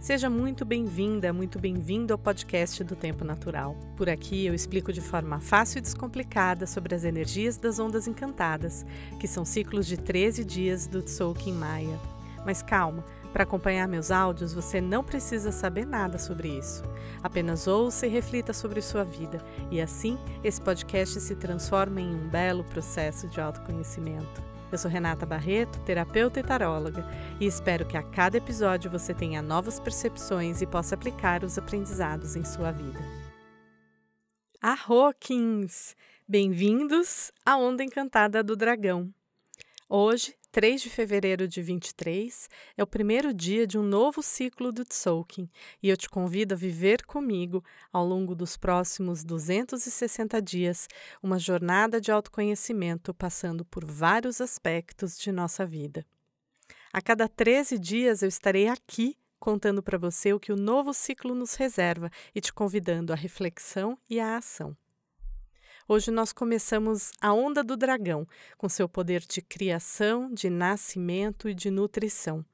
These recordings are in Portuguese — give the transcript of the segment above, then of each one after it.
Seja muito bem-vinda, muito bem-vindo ao podcast do Tempo Natural. Por aqui eu explico de forma fácil e descomplicada sobre as energias das ondas encantadas, que são ciclos de 13 dias do Tzolk'in Maia. Mas calma, para acompanhar meus áudios você não precisa saber nada sobre isso. Apenas ouça e reflita sobre sua vida, e assim esse podcast se transforma em um belo processo de autoconhecimento. Eu sou Renata Barreto, terapeuta e taróloga, e espero que a cada episódio você tenha novas percepções e possa aplicar os aprendizados em sua vida. Arroquins! Bem-vindos à Onda Encantada do Dragão. Hoje 3 de fevereiro de 23 é o primeiro dia de um novo ciclo do Tzolk'in e eu te convido a viver comigo, ao longo dos próximos 260 dias, uma jornada de autoconhecimento passando por vários aspectos de nossa vida. A cada 13 dias eu estarei aqui contando para você o que o novo ciclo nos reserva e te convidando à reflexão e à ação. Hoje nós começamos a Onda do Dragão, com seu poder de criação, de nascimento e de nutrição.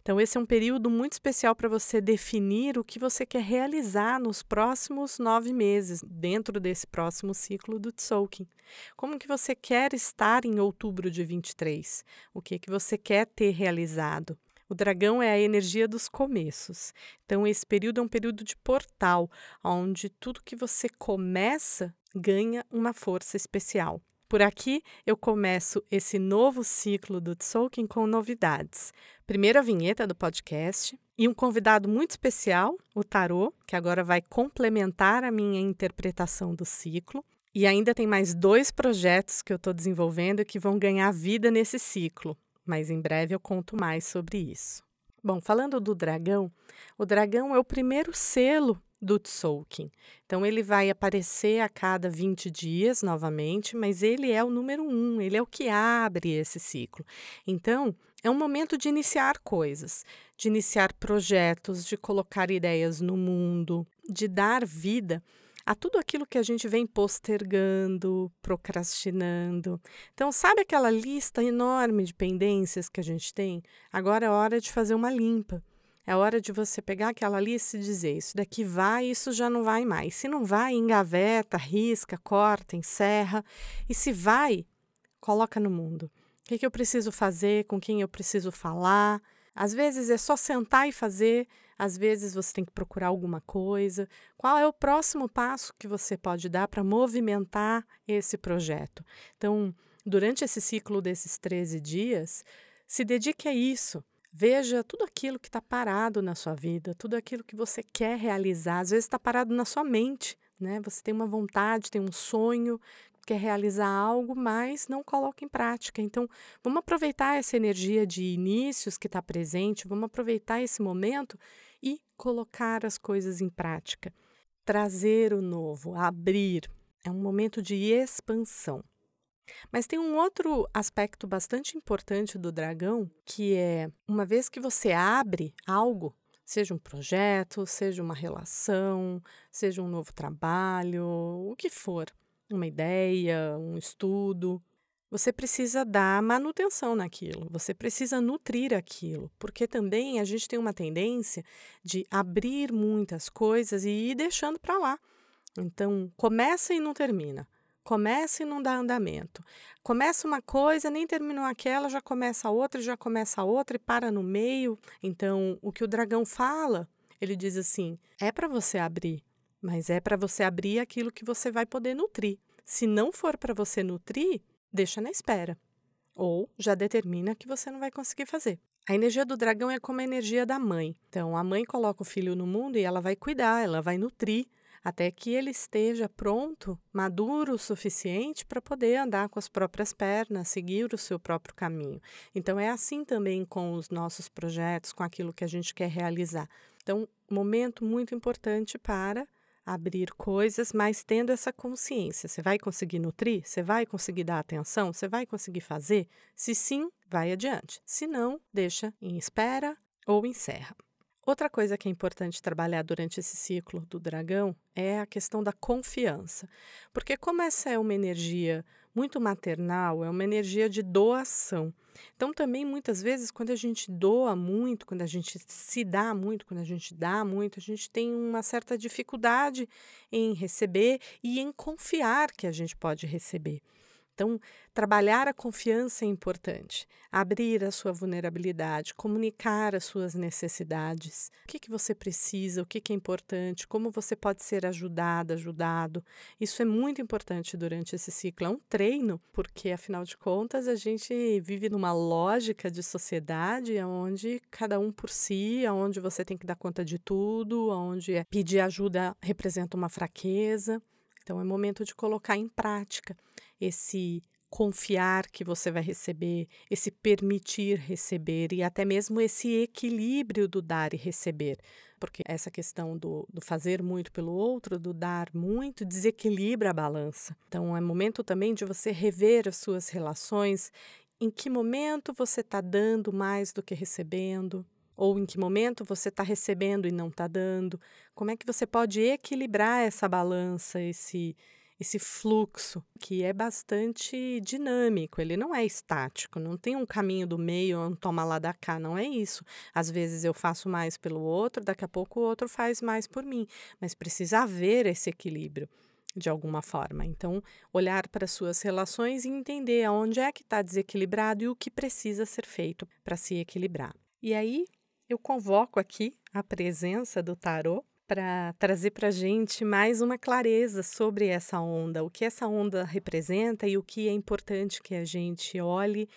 Então, esse é um período muito especial para você definir o que você quer realizar nos próximos nove meses, dentro desse próximo ciclo do Tzolk'in. Como que você quer estar em outubro de 23? O que, que você quer ter realizado? O dragão é a energia dos começos. Então, esse período é um período de portal, onde tudo que você começa ganha uma força especial. Por aqui eu começo esse novo ciclo do Tzolk'in com novidades. Primeiro a vinheta do podcast e um convidado muito especial, o Tarô, que agora vai complementar a minha interpretação do ciclo. E ainda tem mais dois projetos que eu estou desenvolvendo que vão ganhar vida nesse ciclo, mas em breve eu conto mais sobre isso. Bom, falando do dragão, o dragão é o primeiro selo do Tzolk'in. Então, ele vai aparecer a cada 20 dias novamente, mas ele é o número um, ele é o que abre esse ciclo. Então, é um momento de iniciar coisas, de iniciar projetos, de colocar ideias no mundo, de dar vida a tudo aquilo que a gente vem postergando, procrastinando. Então, sabe aquela lista enorme de pendências que a gente tem? Agora é hora de fazer uma limpa. É hora de você pegar aquela lista e dizer: isso daqui vai, isso já não vai mais. Se não vai, engaveta, risca, corta, encerra. E se vai, coloca no mundo. O que, que eu preciso fazer? Com quem eu preciso falar? Às vezes é só sentar e fazer, às vezes você tem que procurar alguma coisa. Qual é o próximo passo que você pode dar para movimentar esse projeto? Então, durante esse ciclo desses 13 dias, se dedique a isso. Veja tudo aquilo que está parado na sua vida, tudo aquilo que você quer realizar. Às vezes está parado na sua mente, né? Você tem uma vontade, tem um sonho, quer realizar algo, mas não coloca em prática. Então, vamos aproveitar essa energia de inícios que está presente, vamos aproveitar esse momento e colocar as coisas em prática. Trazer o novo, abrir. É um momento de expansão. Mas tem um outro aspecto bastante importante do dragão, que é uma vez que você abre algo, seja um projeto, seja uma relação, seja um novo trabalho, o que for, uma ideia, um estudo, você precisa dar manutenção naquilo, você precisa nutrir aquilo, porque também a gente tem uma tendência de abrir muitas coisas e ir deixando para lá. Então, começa e não termina. Começa e não dá andamento. Começa uma coisa, nem terminou aquela, já começa outra, já começa outra e para no meio. Então, o que o dragão fala, ele diz assim: é para você abrir, mas é para você abrir aquilo que você vai poder nutrir. Se não for para você nutrir, deixa na espera. Ou já determina que você não vai conseguir fazer. A energia do dragão é como a energia da mãe. Então, a mãe coloca o filho no mundo e ela vai cuidar, ela vai nutrir, até que ele esteja pronto, maduro o suficiente para poder andar com as próprias pernas, seguir o seu próprio caminho. Então, é assim também com os nossos projetos, com aquilo que a gente quer realizar. Então, momento muito importante para abrir coisas, mas tendo essa consciência. Você vai conseguir nutrir? Você vai conseguir dar atenção? Você vai conseguir fazer? Se sim, vai adiante. Se não, deixa em espera ou encerra. Outra coisa que é importante trabalhar durante esse ciclo do dragão é a questão da confiança. Porque, como essa é uma energia muito maternal, é uma energia de doação. Então, também muitas vezes, quando a gente doa muito, quando a gente se dá muito, quando a gente dá muito, a gente tem uma certa dificuldade em receber e em confiar que a gente pode receber. Então, trabalhar a confiança é importante, abrir a sua vulnerabilidade, comunicar as suas necessidades, o que, que você precisa, o que, que é importante, como você pode ser ajudada, ajudado. Isso é muito importante durante esse ciclo. É um treino, porque afinal de contas a gente vive numa lógica de sociedade onde cada um por si, onde você tem que dar conta de tudo, onde é pedir ajuda representa uma fraqueza. Então, é momento de colocar em prática esse confiar que você vai receber, esse permitir receber e até mesmo esse equilíbrio do dar e receber. Porque essa questão do, do fazer muito pelo outro, do dar muito, desequilibra a balança. Então, é momento também de você rever as suas relações. Em que momento você está dando mais do que recebendo? Ou em que momento você está recebendo e não está dando? Como é que você pode equilibrar essa balança, esse, esse fluxo que é bastante dinâmico, ele não é estático, não tem um caminho do meio, um toma lá da cá, não é isso. Às vezes eu faço mais pelo outro, daqui a pouco o outro faz mais por mim, mas precisa haver esse equilíbrio de alguma forma. Então, olhar para suas relações e entender aonde é que está desequilibrado e o que precisa ser feito para se equilibrar. E aí, eu convoco aqui a presença do tarô para trazer para a gente mais uma clareza sobre essa onda, o que essa onda representa e o que é importante que a gente olhe,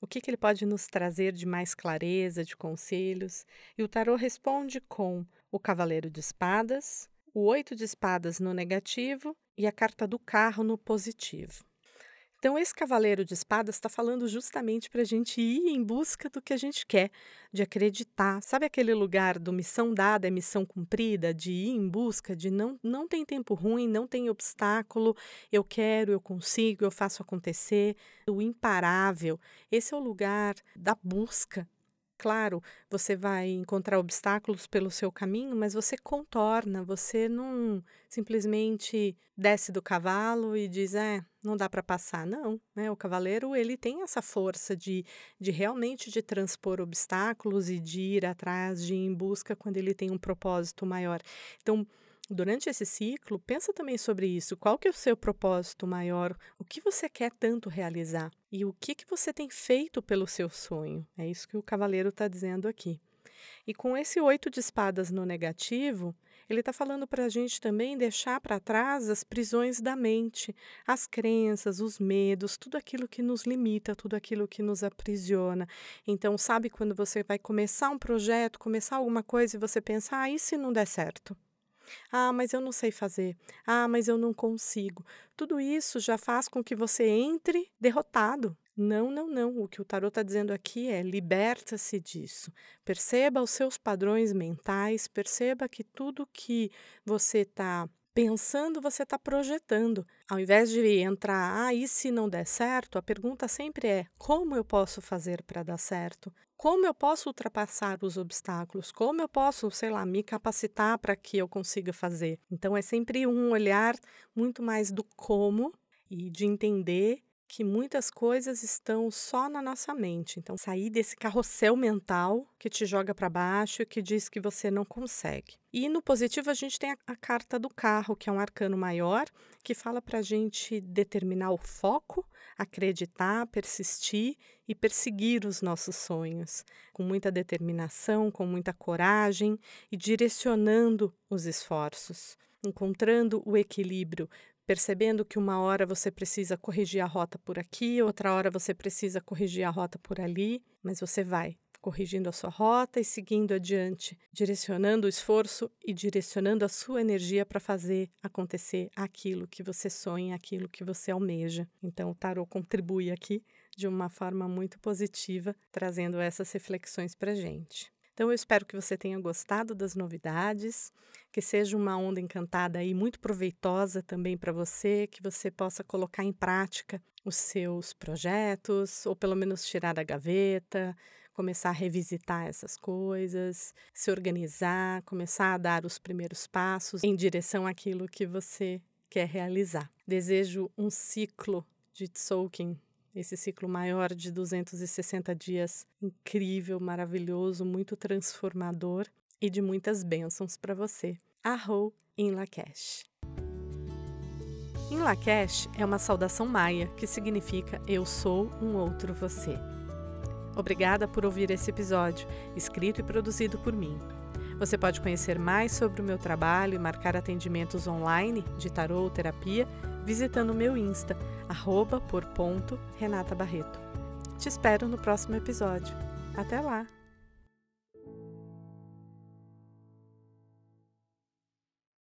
o que, que ele pode nos trazer de mais clareza, de conselhos. E o tarô responde com o Cavaleiro de Espadas, o Oito de Espadas no negativo e a carta do carro no positivo. Então, esse cavaleiro de espadas está falando justamente para a gente ir em busca do que a gente quer, de acreditar. Sabe aquele lugar do missão dada é missão cumprida, de ir em busca, de não, não tem tempo ruim, não tem obstáculo, eu quero, eu consigo, eu faço acontecer. O imparável. Esse é o lugar da busca Claro, você vai encontrar obstáculos pelo seu caminho, mas você contorna, você não simplesmente desce do cavalo e diz, é, não dá para passar. Não, né? O cavaleiro, ele tem essa força de, de realmente de transpor obstáculos e de ir atrás, de ir em busca quando ele tem um propósito maior. Então, Durante esse ciclo, pensa também sobre isso. Qual que é o seu propósito maior? O que você quer tanto realizar? E o que, que você tem feito pelo seu sonho? É isso que o cavaleiro está dizendo aqui. E com esse oito de espadas no negativo, ele está falando para a gente também deixar para trás as prisões da mente, as crenças, os medos, tudo aquilo que nos limita, tudo aquilo que nos aprisiona. Então, sabe quando você vai começar um projeto, começar alguma coisa e você pensa, ah, e se não der certo? Ah, mas eu não sei fazer. Ah, mas eu não consigo. Tudo isso já faz com que você entre derrotado. Não, não, não. O que o tarot está dizendo aqui é liberta-se disso. Perceba os seus padrões mentais, perceba que tudo que você está pensando, você está projetando. Ao invés de entrar, ah, e se não der certo, a pergunta sempre é: como eu posso fazer para dar certo? Como eu posso ultrapassar os obstáculos? Como eu posso, sei lá, me capacitar para que eu consiga fazer? Então é sempre um olhar muito mais do como e de entender que muitas coisas estão só na nossa mente. Então, sair desse carrossel mental que te joga para baixo que diz que você não consegue. E no positivo, a gente tem a, a carta do carro, que é um arcano maior, que fala para a gente determinar o foco, acreditar, persistir e perseguir os nossos sonhos, com muita determinação, com muita coragem e direcionando os esforços encontrando o equilíbrio percebendo que uma hora você precisa corrigir a rota por aqui, outra hora você precisa corrigir a rota por ali, mas você vai corrigindo a sua rota e seguindo adiante, direcionando o esforço e direcionando a sua energia para fazer acontecer aquilo que você sonha, aquilo que você almeja. Então, o tarot contribui aqui de uma forma muito positiva, trazendo essas reflexões para gente. Então eu espero que você tenha gostado das novidades, que seja uma onda encantada e muito proveitosa também para você, que você possa colocar em prática os seus projetos, ou pelo menos tirar da gaveta, começar a revisitar essas coisas, se organizar, começar a dar os primeiros passos em direção àquilo que você quer realizar. Desejo um ciclo de Tzolk'in, esse ciclo maior de 260 dias, incrível, maravilhoso, muito transformador e de muitas bênçãos para você. Arro em Lakesh. Em Lakesh é uma saudação maia que significa Eu sou um outro você. Obrigada por ouvir esse episódio, escrito e produzido por mim. Você pode conhecer mais sobre o meu trabalho e marcar atendimentos online de tarô ou terapia visitando o meu Insta, arroba por ponto Renata Barreto. Te espero no próximo episódio. Até lá!